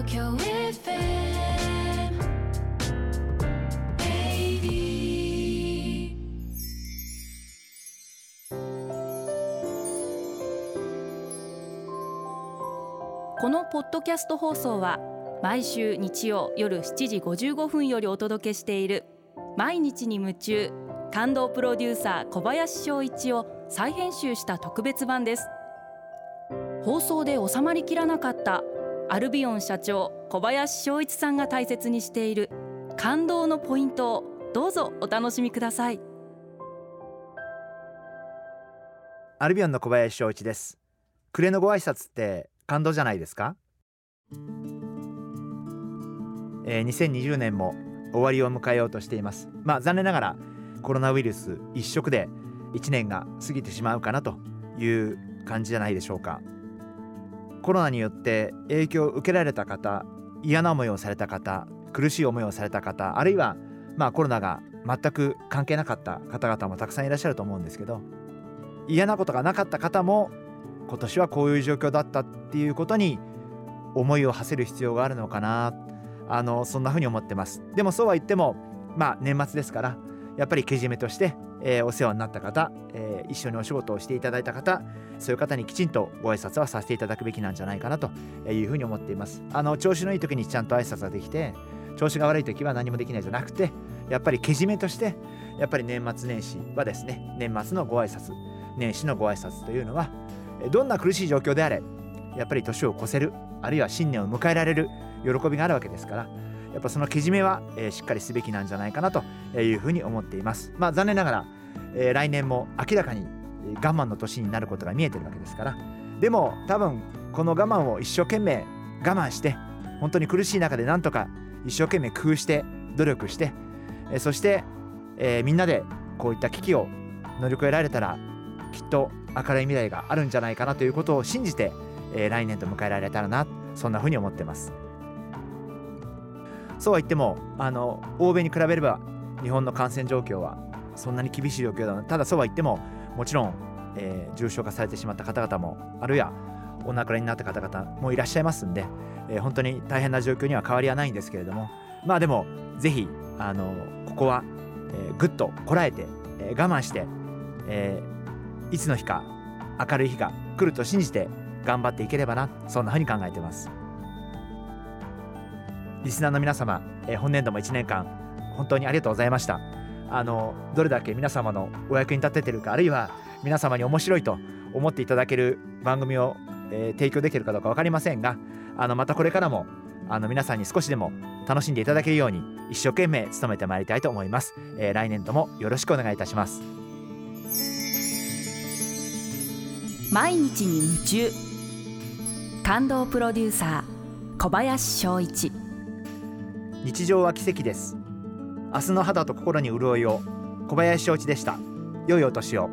Tokyo FM このポッドキャスト放送は毎週日曜夜7時55分よりお届けしている毎日に夢中感動プロデューサー小林翔一を再編集した特別版です。放送で収まりきらなかったアルビオン社長小林翔一さんが大切にしている感動のポイントをどうぞお楽しみください。アルビオンの小林翔一です。暮れのご挨拶って感動じゃないですか、えー、2020年も終わりを迎えようとしています。まあ残念ながらコロナウイルス一色で1年が過ぎてしまうかなという感じじゃないでしょうか。コロナによって影響を受けられた方嫌な思いをされた方苦しい思いをされた方あるいはまあコロナが全く関係なかった方々もたくさんいらっしゃると思うんですけど嫌なことがなかった方も今年はこういう状況だったっていうことに思いを馳せる必要があるのかなあのそんなふうに思ってます。でもそうは言ってもまあ年末ですからやっぱりけじめとして、えー、お世話になった方、えー、一緒にお仕事をしていただいた方そういう方にきちんとご挨拶はさせていただくべきなんじゃないかなというふうに思っています。あの調子のいい時にちゃんと挨拶ができて調子が悪い時は何もできないじゃなくてやっぱりけじめとしてやっぱり年末年始はですね年末のご挨拶年始のご挨拶というのはどんな苦しい状況であれやっぱり年を越せるあるいは新年を迎えられる喜びがあるわけですからやっぱそのけじめは、えー、しっかりすべきなんじゃないかなというふうに思っています。まあ残念ながら、えー、来年も明らかに我慢の年になることが見えてるわけですから。でも多分この我慢を一生懸命我慢して本当に苦しい中でなんとか一生懸命工夫して努力して、えー、そして、えー、みんなでこういった危機を乗り越えられたらきっと明るい未来があるんじゃないかなということを信じて、えー、来年と迎えられたらなそんなふうに思ってます。そうは言ってもあの欧米に比べれば日本の感染状況はそんなに厳しい状況だた。だそうは言ってももちろん、えー、重症化されてしまった方々もあるいはお亡くなりになった方々もいらっしゃいますんで、えー、本当に大変な状況には変わりはないんですけれどもまあでもぜひあのここは、えー、ぐっとこらえて、えー、我慢して、えー、いつの日か明るい日が来ると信じて頑張っていければなそんなふうに考えてます。リスナーの皆様、えー、本年度も1年間本当にありがとうございました。あのどれだけ皆様のお役に立ててるかあるいは皆様に面白いと思っていただける番組を、えー、提供できるかどうか分かりませんがあのまたこれからもあの皆さんに少しでも楽しんでいただけるように一生懸命努めてまいりたいと思います、えー、来年度もよろしくお願いいたします。毎日に夢中。感動プロデューサー小林翔一。日常は奇跡です。明日の肌と心に潤いを。小林翔一でした。良いお年を。